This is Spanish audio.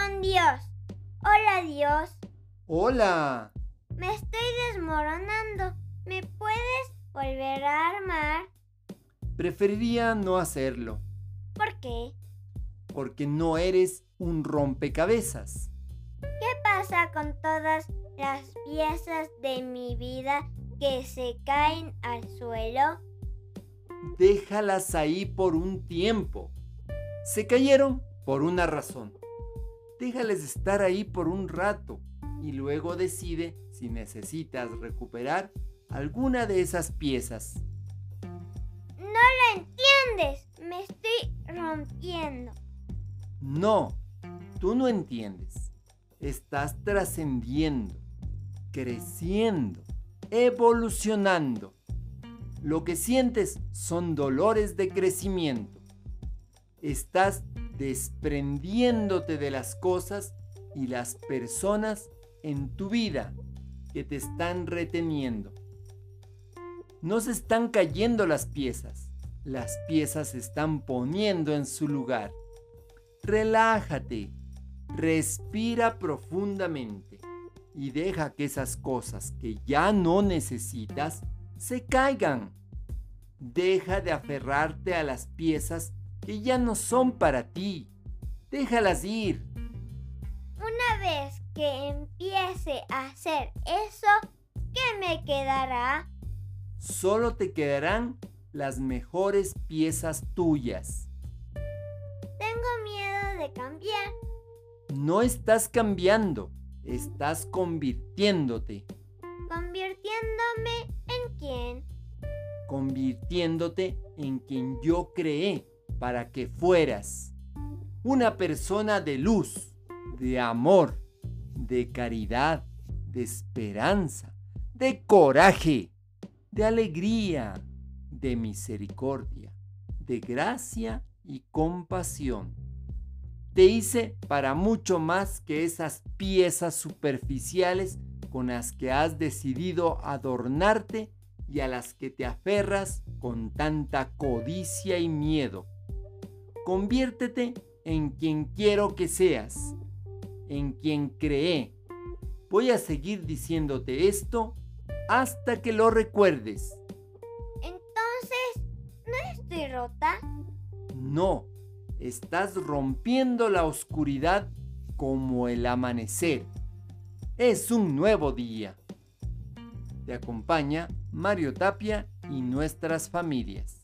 con Dios. Hola Dios. Hola. Me estoy desmoronando. ¿Me puedes volver a armar? Preferiría no hacerlo. ¿Por qué? Porque no eres un rompecabezas. ¿Qué pasa con todas las piezas de mi vida que se caen al suelo? Déjalas ahí por un tiempo. Se cayeron por una razón. Déjales estar ahí por un rato y luego decide si necesitas recuperar alguna de esas piezas. No lo entiendes, me estoy rompiendo. No, tú no entiendes. Estás trascendiendo, creciendo, evolucionando. Lo que sientes son dolores de crecimiento. Estás desprendiéndote de las cosas y las personas en tu vida que te están reteniendo. No se están cayendo las piezas, las piezas se están poniendo en su lugar. Relájate, respira profundamente y deja que esas cosas que ya no necesitas se caigan. Deja de aferrarte a las piezas que ya no son para ti. Déjalas ir. Una vez que empiece a hacer eso, ¿qué me quedará? Solo te quedarán las mejores piezas tuyas. Tengo miedo de cambiar. No estás cambiando, estás convirtiéndote. ¿Convirtiéndome en quién? Convirtiéndote en quien yo creé para que fueras una persona de luz, de amor, de caridad, de esperanza, de coraje, de alegría, de misericordia, de gracia y compasión. Te hice para mucho más que esas piezas superficiales con las que has decidido adornarte y a las que te aferras con tanta codicia y miedo. Conviértete en quien quiero que seas, en quien creé. Voy a seguir diciéndote esto hasta que lo recuerdes. Entonces, ¿no estoy rota? No, estás rompiendo la oscuridad como el amanecer. Es un nuevo día. Te acompaña Mario Tapia y nuestras familias.